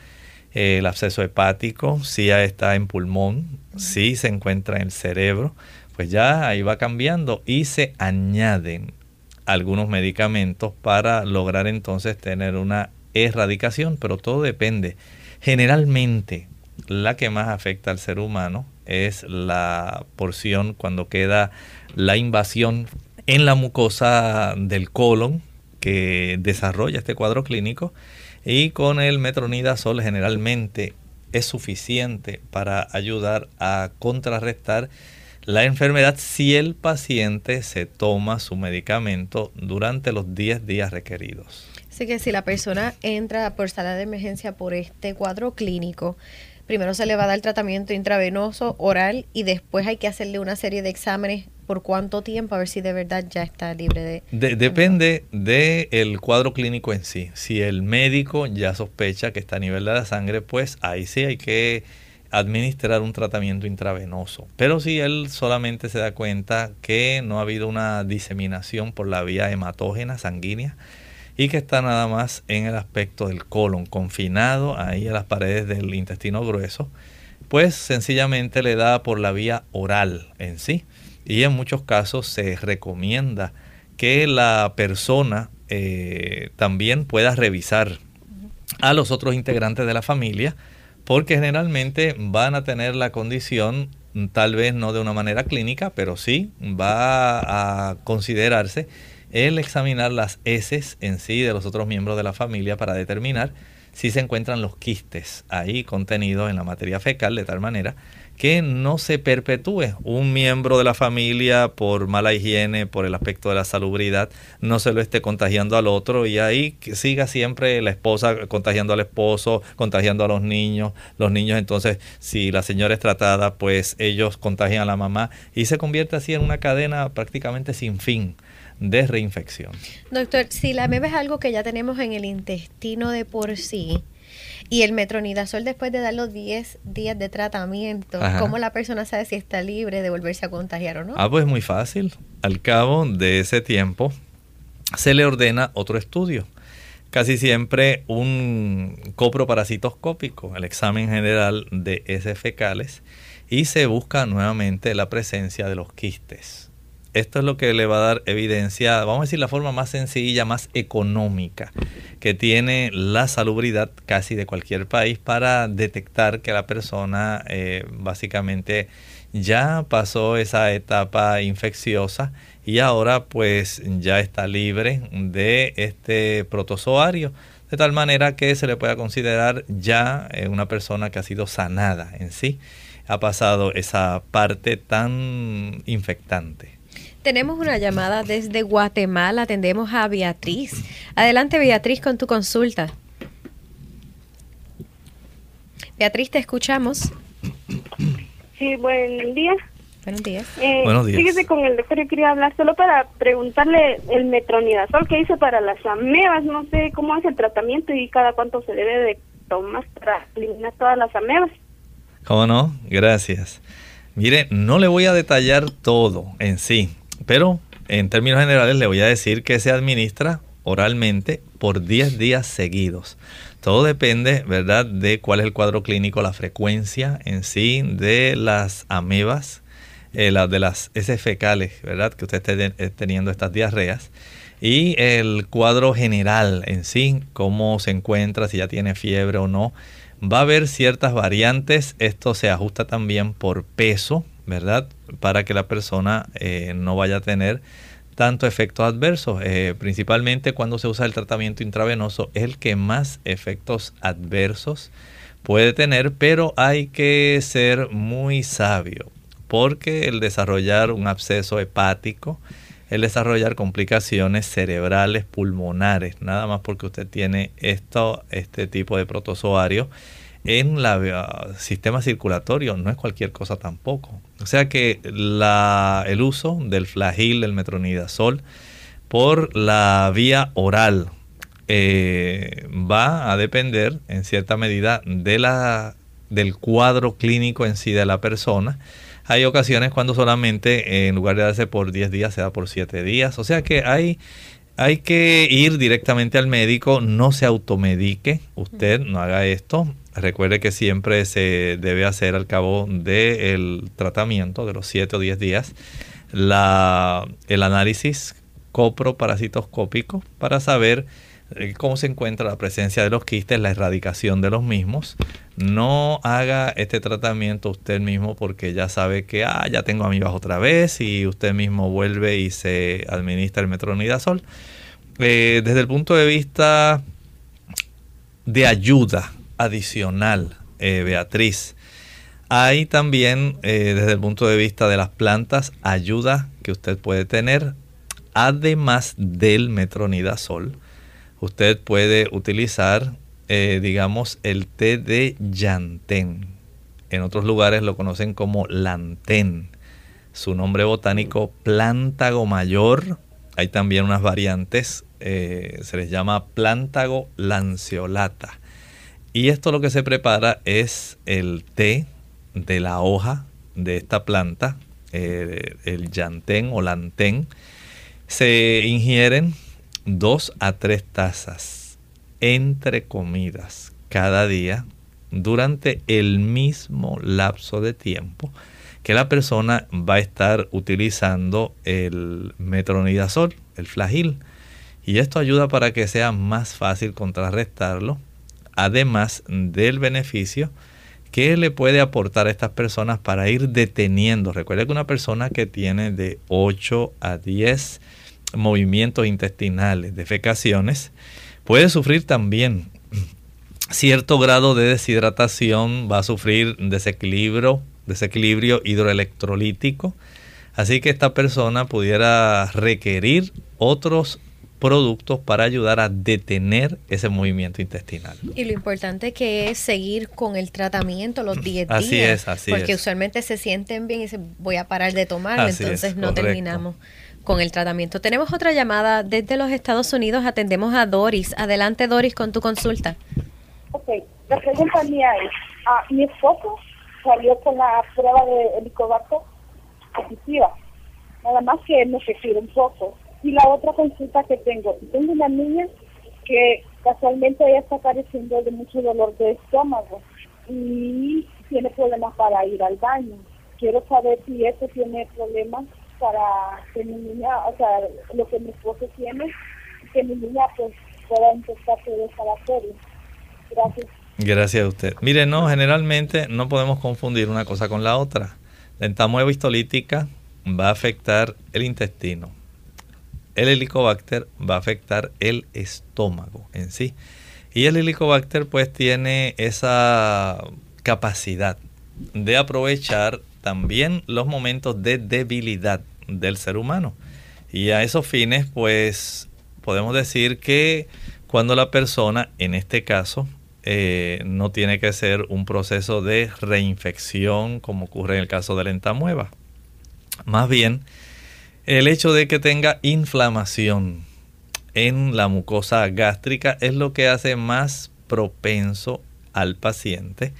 el absceso hepático, si ya está en pulmón, si se encuentra en el cerebro, pues ya ahí va cambiando y se añaden algunos medicamentos para lograr entonces tener una erradicación, pero todo depende. Generalmente la que más afecta al ser humano es la porción cuando queda la invasión en la mucosa del colon que desarrolla este cuadro clínico y con el metronidazol generalmente es suficiente para ayudar a contrarrestar la enfermedad si el paciente se toma su medicamento durante los 10 días requeridos. Así que si la persona entra por sala de emergencia por este cuadro clínico, primero se le va a dar tratamiento intravenoso, oral y después hay que hacerle una serie de exámenes por cuánto tiempo a ver si de verdad ya está libre de... depende del cuadro clínico en sí. Si el médico ya sospecha que está a nivel de la sangre, pues ahí sí hay que administrar un tratamiento intravenoso. Pero si él solamente se da cuenta que no ha habido una diseminación por la vía hematógena sanguínea, y que está nada más en el aspecto del colon, confinado ahí a las paredes del intestino grueso, pues sencillamente le da por la vía oral en sí. Y en muchos casos se recomienda que la persona eh, también pueda revisar a los otros integrantes de la familia, porque generalmente van a tener la condición, tal vez no de una manera clínica, pero sí va a considerarse el examinar las heces en sí de los otros miembros de la familia para determinar si se encuentran los quistes ahí contenidos en la materia fecal de tal manera que no se perpetúe un miembro de la familia por mala higiene, por el aspecto de la salubridad, no se lo esté contagiando al otro y ahí siga siempre la esposa contagiando al esposo, contagiando a los niños, los niños entonces si la señora es tratada pues ellos contagian a la mamá y se convierte así en una cadena prácticamente sin fin de reinfección. Doctor, si la ameba es algo que ya tenemos en el intestino de por sí, y el metronidazol después de dar los 10 días de tratamiento, ¿cómo la persona sabe si está libre de volverse a contagiar o no? Ah, pues muy fácil. Al cabo de ese tiempo se le ordena otro estudio. casi siempre un coproparasitoscópico, el examen general de heces fecales, y se busca nuevamente la presencia de los quistes. Esto es lo que le va a dar evidencia, vamos a decir, la forma más sencilla, más económica que tiene la salubridad casi de cualquier país para detectar que la persona eh, básicamente ya pasó esa etapa infecciosa y ahora pues ya está libre de este protozoario de tal manera que se le pueda considerar ya eh, una persona que ha sido sanada en sí, ha pasado esa parte tan infectante. Tenemos una llamada desde Guatemala. Atendemos a Beatriz. Adelante, Beatriz, con tu consulta. Beatriz, te escuchamos. Sí, buen día. Buenos días. Eh, Buenos días. Fíjese con el doctor, yo quería hablar solo para preguntarle el metronidazol que hice para las amebas. No sé cómo es el tratamiento y cada cuánto se debe de tomar para eliminar todas las amebas. ¿Cómo no? Gracias. Mire, no le voy a detallar todo en sí, pero en términos generales le voy a decir que se administra oralmente por 10 días seguidos. Todo depende, ¿verdad?, de cuál es el cuadro clínico, la frecuencia en sí de las amebas, eh, de las heces fecales, ¿verdad?, que usted esté teniendo estas diarreas. Y el cuadro general en sí, cómo se encuentra, si ya tiene fiebre o no. Va a haber ciertas variantes. Esto se ajusta también por peso, ¿verdad? Para que la persona eh, no vaya a tener tanto efectos adversos. Eh, principalmente cuando se usa el tratamiento intravenoso, es el que más efectos adversos puede tener, pero hay que ser muy sabio, porque el desarrollar un absceso hepático, el desarrollar complicaciones cerebrales, pulmonares, nada más porque usted tiene esto, este tipo de protozoario en el sistema circulatorio, no es cualquier cosa tampoco. O sea que la, el uso del flagil, del metronidazol, por la vía oral eh, va a depender en cierta medida de la, del cuadro clínico en sí de la persona. Hay ocasiones cuando solamente en lugar de darse por 10 días se da por 7 días. O sea que hay, hay que ir directamente al médico, no se automedique, usted no haga esto. Recuerde que siempre se debe hacer al cabo del tratamiento de los 7 o 10 días la, el análisis coproparasitoscópico para saber cómo se encuentra la presencia de los quistes, la erradicación de los mismos. No haga este tratamiento usted mismo porque ya sabe que ah, ya tengo amibas otra vez y usted mismo vuelve y se administra el metronidazol. Eh, desde el punto de vista de ayuda adicional, eh, Beatriz, hay también eh, desde el punto de vista de las plantas ayuda que usted puede tener, además del metronidazol usted puede utilizar, eh, digamos, el té de llantén. En otros lugares lo conocen como lantén. Su nombre botánico, plántago mayor. Hay también unas variantes, eh, se les llama plántago lanceolata. Y esto lo que se prepara es el té de la hoja de esta planta, eh, el llantén o lantén. Se ingieren dos a tres tazas entre comidas cada día durante el mismo lapso de tiempo que la persona va a estar utilizando el metronidazol, el flagil. Y esto ayuda para que sea más fácil contrarrestarlo, además del beneficio que le puede aportar a estas personas para ir deteniendo. Recuerda que una persona que tiene de 8 a 10 movimientos intestinales, defecaciones, puede sufrir también cierto grado de deshidratación, va a sufrir desequilibrio, desequilibrio hidroelectrolítico. Así que esta persona pudiera requerir otros productos para ayudar a detener ese movimiento intestinal. Y lo importante que es seguir con el tratamiento los 10 días. Así es, así Porque es. usualmente se sienten bien y dicen, voy a parar de tomarlo, Así entonces es, no correcto. terminamos con el tratamiento. Tenemos otra llamada desde los Estados Unidos, atendemos a Doris. Adelante Doris con tu consulta. Ok, la pregunta mía es, ah, mi esposo salió con la prueba de helicobacter positiva, nada más que me refiere un poco. Y la otra consulta que tengo, tengo una niña que casualmente ella está padeciendo de mucho dolor de estómago y tiene problemas para ir al baño. Quiero saber si eso tiene problemas para que mi niña, o sea, lo que mi esposo tiene, que mi niña pues pueda empezar todo esa bacteria. Gracias. Gracias a usted. Mire, no, generalmente no podemos confundir una cosa con la otra. La entamueva histolítica va a afectar el intestino. El helicobacter va a afectar el estómago en sí. Y el helicobacter pues tiene esa capacidad de aprovechar también los momentos de debilidad del ser humano. Y a esos fines pues podemos decir que cuando la persona, en este caso, eh, no tiene que ser un proceso de reinfección como ocurre en el caso de la entamueva. Más bien, el hecho de que tenga inflamación en la mucosa gástrica es lo que hace más propenso al paciente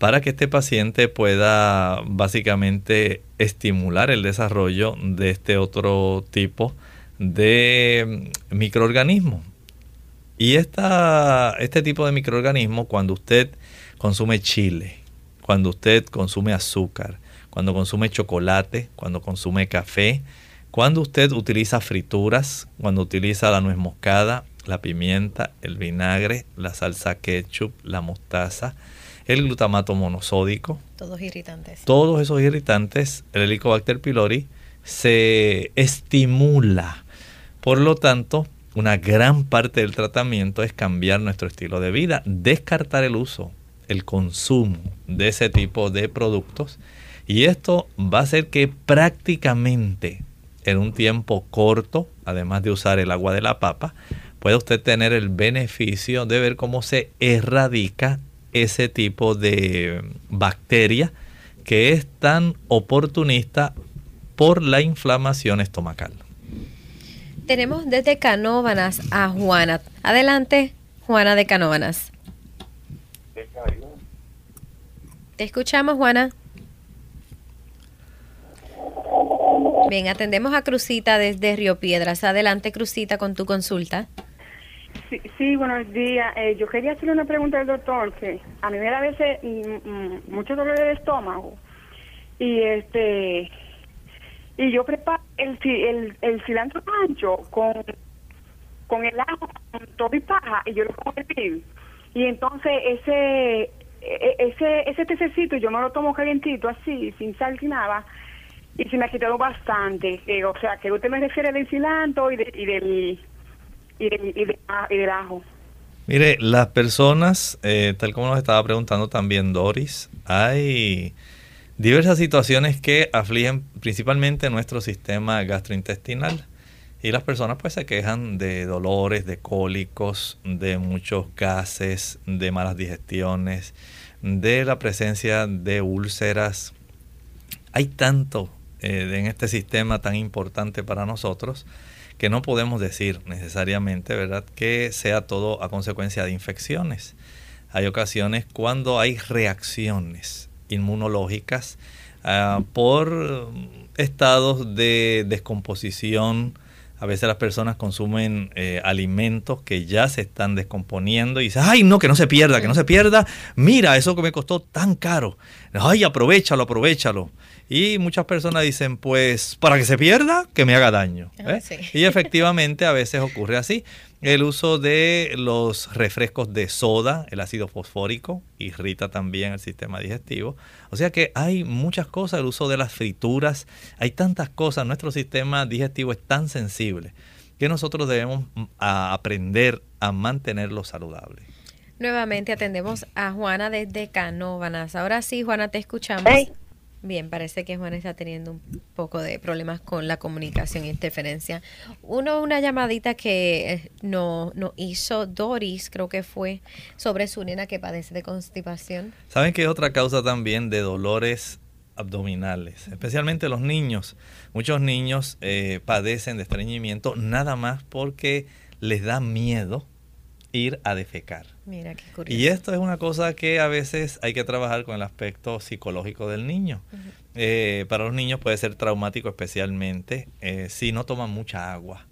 para que este paciente pueda básicamente estimular el desarrollo de este otro tipo de microorganismo. Y esta, este tipo de microorganismo, cuando usted consume chile, cuando usted consume azúcar, cuando consume chocolate, cuando consume café, cuando usted utiliza frituras, cuando utiliza la nuez moscada, la pimienta, el vinagre, la salsa ketchup, la mostaza, el glutamato monosódico. Todos irritantes. Todos esos irritantes, el Helicobacter pylori se estimula. Por lo tanto, una gran parte del tratamiento es cambiar nuestro estilo de vida, descartar el uso, el consumo de ese tipo de productos. Y esto va a hacer que prácticamente en un tiempo corto, además de usar el agua de la papa, pueda usted tener el beneficio de ver cómo se erradica ese tipo de bacteria que es tan oportunista por la inflamación estomacal. Tenemos desde Canóvanas a Juana. Adelante, Juana de Canóvanas. Te escuchamos, Juana. Bien, atendemos a Crucita desde Río Piedras. Adelante, Crucita, con tu consulta. Sí, buenos días. Eh, yo quería hacerle una pregunta al doctor, que a mí me da a veces mm, mm, mucho dolor de estómago. Y este y yo preparo el, el, el cilantro ancho con, con el ajo, con todo y paja, y yo lo en Y entonces ese e, ese ese tececito yo me lo tomo calientito así, sin sal ni nada, y se me ha quitado bastante. Eh, o sea, que usted me refiere del cilantro y del y y, del ajo. Mire, las personas, eh, tal como nos estaba preguntando también Doris, hay diversas situaciones que afligen principalmente nuestro sistema gastrointestinal. Y las personas pues se quejan de dolores, de cólicos, de muchos gases, de malas digestiones, de la presencia de úlceras. Hay tanto eh, en este sistema tan importante para nosotros que no podemos decir necesariamente, ¿verdad?, que sea todo a consecuencia de infecciones. Hay ocasiones cuando hay reacciones inmunológicas ah, por estados de descomposición. A veces las personas consumen eh, alimentos que ya se están descomponiendo y dicen, ay, no, que no se pierda, que no se pierda. Mira, eso que me costó tan caro. Ay, aprovechalo, aprovechalo. Y muchas personas dicen, pues, para que se pierda, que me haga daño. Ah, ¿eh? Y efectivamente a veces ocurre así. El uso de los refrescos de soda, el ácido fosfórico, irrita también el sistema digestivo. O sea que hay muchas cosas, el uso de las frituras, hay tantas cosas, nuestro sistema digestivo es tan sensible que nosotros debemos mm, aprender a mantenerlo saludable. Nuevamente atendemos a Juana desde Canóvanas. Ahora sí, Juana, te escuchamos. Bien, parece que Juan está teniendo un poco de problemas con la comunicación e interferencia. Uno, una llamadita que eh, no, no hizo Doris, creo que fue, sobre su nena que padece de constipación. ¿Saben que es otra causa también de dolores abdominales? Especialmente los niños. Muchos niños eh, padecen de estreñimiento nada más porque les da miedo ir a defecar. Mira qué curioso. Y esto es una cosa que a veces hay que trabajar con el aspecto psicológico del niño. Eh, para los niños puede ser traumático especialmente eh, si no toman mucha agua.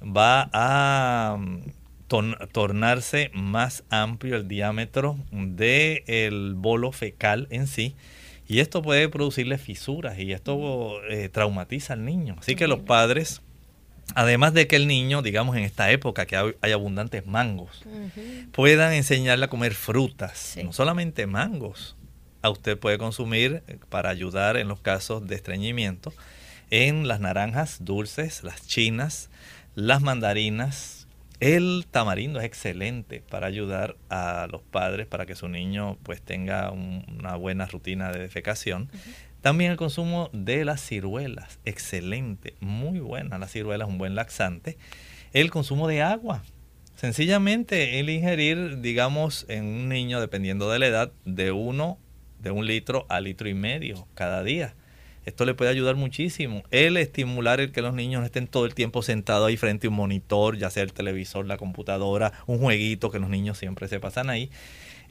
Va a mm, tornarse más amplio el diámetro del bolo fecal en sí. Y esto puede producirle fisuras y esto eh, traumatiza al niño. Así que los padres, además de que el niño, digamos en esta época que hay, abundantes mangos, puedan enseñarle a comer frutas, no solamente mangos. A usted puede consumir eh, para ayudar en los casos de estreñimiento en las naranjas dulces, las chinas, las mandarinas, el tamarindo es excelente para ayudar a los padres para que su niño pues tenga una buena rutina de defecación. También el consumo de las ciruelas, excelente, muy buena. La ciruela es un buen laxante. El consumo de agua, sencillamente el ingerir, digamos, en un niño, dependiendo de la edad, de uno, de un litro a litro y medio cada día. Esto le puede ayudar muchísimo. El estimular el que los niños no estén todo el tiempo sentados ahí frente a un monitor, ya sea el televisor, la computadora, un jueguito que los niños siempre se pasan ahí.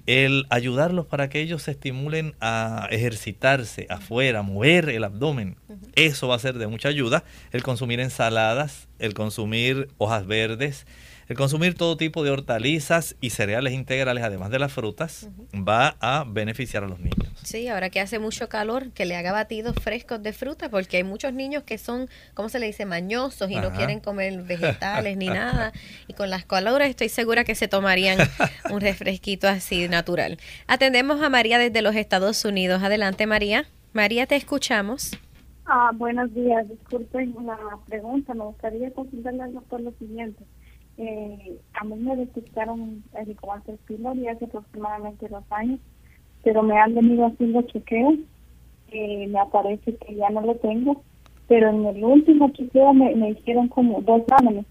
El ayudarlos para que ellos se estimulen a ejercitarse afuera, mover el abdomen. Eso va a ser de mucha ayuda. El consumir ensaladas, el consumir hojas verdes, el consumir todo tipo de hortalizas y cereales integrales, además de las frutas, va a beneficiar a los niños. Sí, ahora que hace mucho calor, que le haga batidos frescos de fruta, porque hay muchos niños que son, ¿cómo se le dice?, mañosos y no quieren comer vegetales ni <laughs> nada. Y con las caloras estoy segura que se tomarían un refresquito así natural. Atendemos a María desde los Estados Unidos. Adelante, María. María, te escuchamos. Ah, buenos días. Disculpen la pregunta. Me gustaría consultarle al doctor lo siguiente. Eh, a mí me detectaron helicobacter pylori hace aproximadamente dos años, pero me han venido haciendo chequeos. Eh, me aparece que ya no lo tengo, pero en el último chequeo me, hicieron como dos exámenes.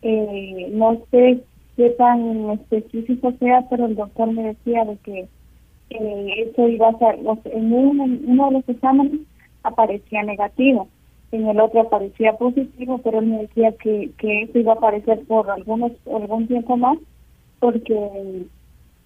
Eh, no sé qué tan específico sea, pero el doctor me decía de que eh, eso iba a ser, en uno de los exámenes aparecía negativo en el otro aparecía positivo, pero él me decía que, que eso iba a aparecer por algunos algún tiempo más, porque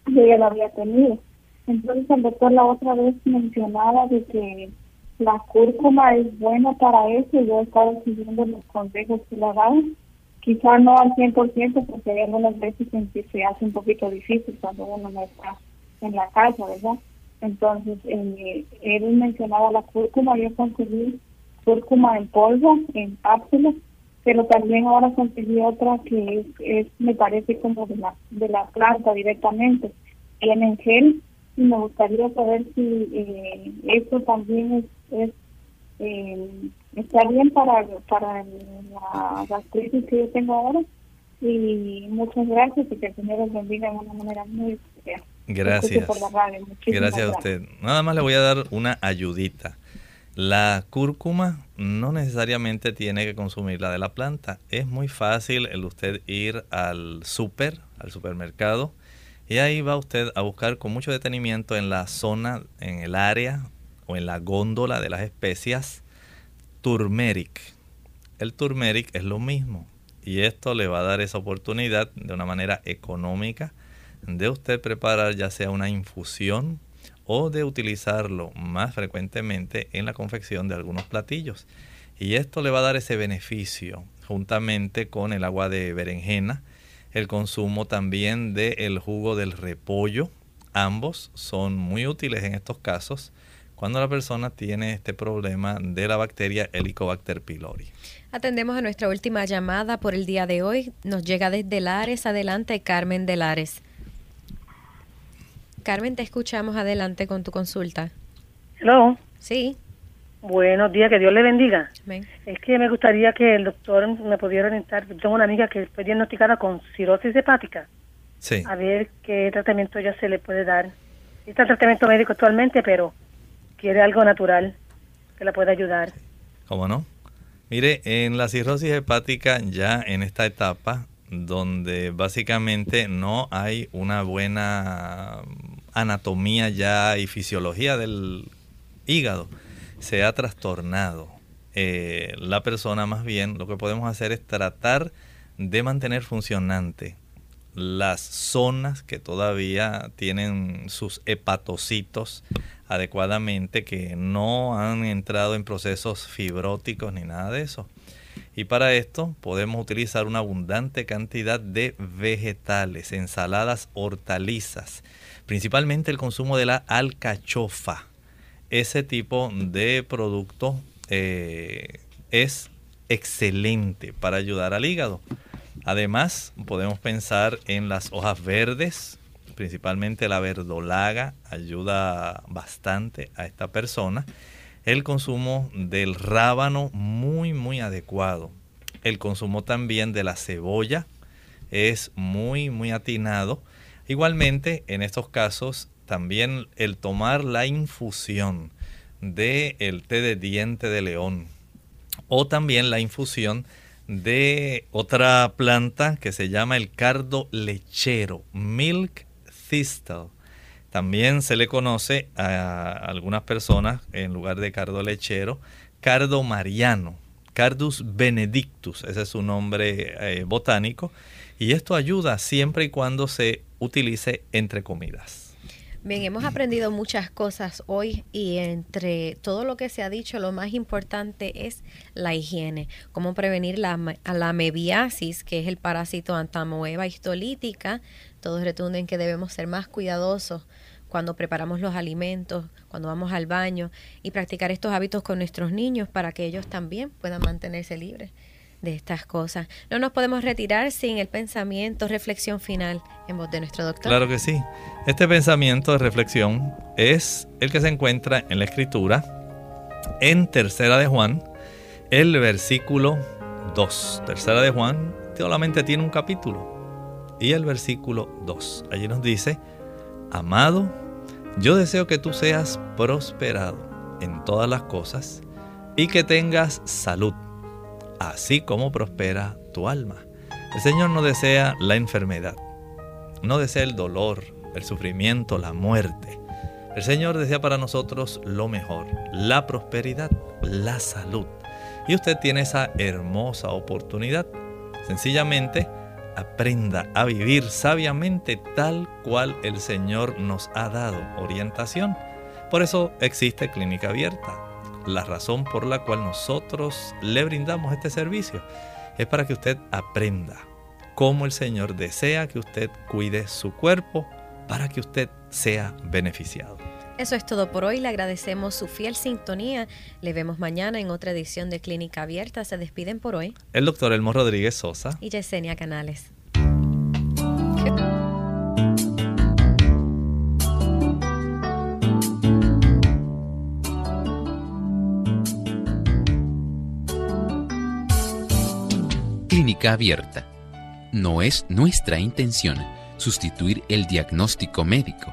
yo ya lo había tenido. Entonces el doctor la otra vez mencionaba de que la cúrcuma es buena para eso y yo he estado siguiendo los consejos que le dan. Quizá no al 100% porque hay algunas veces en que se hace un poquito difícil cuando uno no está en la casa, ¿verdad? Entonces eh, él mencionaba la cúrcuma, yo conseguí cúrcuma en polvo, en cápsulas, pero también ahora conseguí otra que es, me parece como de la, de la planta directamente, viene en gel y me gustaría saber si eh, esto también es, eh, está bien para, para la gastritis que yo tengo ahora y muchas gracias y que el Señor los bendiga de una manera muy especial. Gracias. gracias a usted. Nada más le voy a dar una ayudita. La cúrcuma no necesariamente tiene que consumirla de la planta. Es muy fácil el usted ir al super, al supermercado, y ahí va usted a buscar con mucho detenimiento en la zona, en el área o en la góndola de las especias, turmeric. El turmeric es lo mismo y esto le va a dar esa oportunidad de una manera económica de usted preparar ya sea una infusión o de utilizarlo más frecuentemente en la confección de algunos platillos. Y esto le va a dar ese beneficio juntamente con el agua de berenjena, el consumo también del jugo del repollo. Ambos son muy útiles en estos casos cuando la persona tiene este problema de la bacteria Helicobacter pylori. Atendemos a nuestra última llamada por el día de hoy. Nos llega desde Lares. Adelante, Carmen de Lares. Carmen, te escuchamos adelante con tu consulta. Hello. Sí. Buenos días, que Dios le bendiga. Es que me gustaría que el doctor me pudiera orientar. Tengo una amiga que fue diagnosticada con cirrosis hepática. Sí. A ver qué tratamiento ya se le puede dar. Está en tratamiento médico actualmente, pero quiere algo natural que la pueda ayudar. ¿Cómo no? Mire, en la cirrosis hepática ya en esta etapa donde básicamente no hay una buena anatomía ya y fisiología del hígado, se ha trastornado. Eh, la persona más bien lo que podemos hacer es tratar de mantener funcionante las zonas que todavía tienen sus hepatocitos adecuadamente, que no han entrado en procesos fibróticos ni nada de eso. Y para esto podemos utilizar una abundante cantidad de vegetales, ensaladas, hortalizas, principalmente el consumo de la alcachofa. Ese tipo de producto eh, es excelente para ayudar al hígado. Además, podemos pensar en las hojas verdes, principalmente la verdolaga, ayuda bastante a esta persona. El consumo del rábano muy, muy adecuado. El consumo también de la cebolla es muy, muy atinado. Igualmente, en estos casos, también el tomar la infusión del el té de diente de león o también la infusión de otra planta que se llama el cardo lechero, milk thistle. También se le conoce a algunas personas, en lugar de cardo lechero, cardo mariano, Cardus benedictus, ese es su nombre eh, botánico, y esto ayuda siempre y cuando se utilice entre comidas. Bien, hemos aprendido muchas cosas hoy y entre todo lo que se ha dicho, lo más importante es la higiene, cómo prevenir la, la mebiasis, que es el parásito antamoeba histolítica. Todos retunden que debemos ser más cuidadosos cuando preparamos los alimentos, cuando vamos al baño y practicar estos hábitos con nuestros niños para que ellos también puedan mantenerse libres de estas cosas. No nos podemos retirar sin el pensamiento, reflexión final en voz de nuestro doctor. Claro que sí. Este pensamiento de reflexión es el que se encuentra en la escritura en Tercera de Juan, el versículo 2. Tercera de Juan solamente tiene un capítulo y el versículo 2. Allí nos dice, amado, yo deseo que tú seas prosperado en todas las cosas y que tengas salud así como prospera tu alma. El Señor no desea la enfermedad, no desea el dolor, el sufrimiento, la muerte. El Señor desea para nosotros lo mejor, la prosperidad, la salud. Y usted tiene esa hermosa oportunidad. Sencillamente, aprenda a vivir sabiamente tal cual el Señor nos ha dado orientación. Por eso existe Clínica Abierta la razón por la cual nosotros le brindamos este servicio es para que usted aprenda cómo el Señor desea que usted cuide su cuerpo para que usted sea beneficiado. Eso es todo por hoy. Le agradecemos su fiel sintonía. Le vemos mañana en otra edición de Clínica Abierta. Se despiden por hoy. El doctor Elmo Rodríguez Sosa. Y Yesenia Canales. Clínica Abierta. No es nuestra intención sustituir el diagnóstico médico.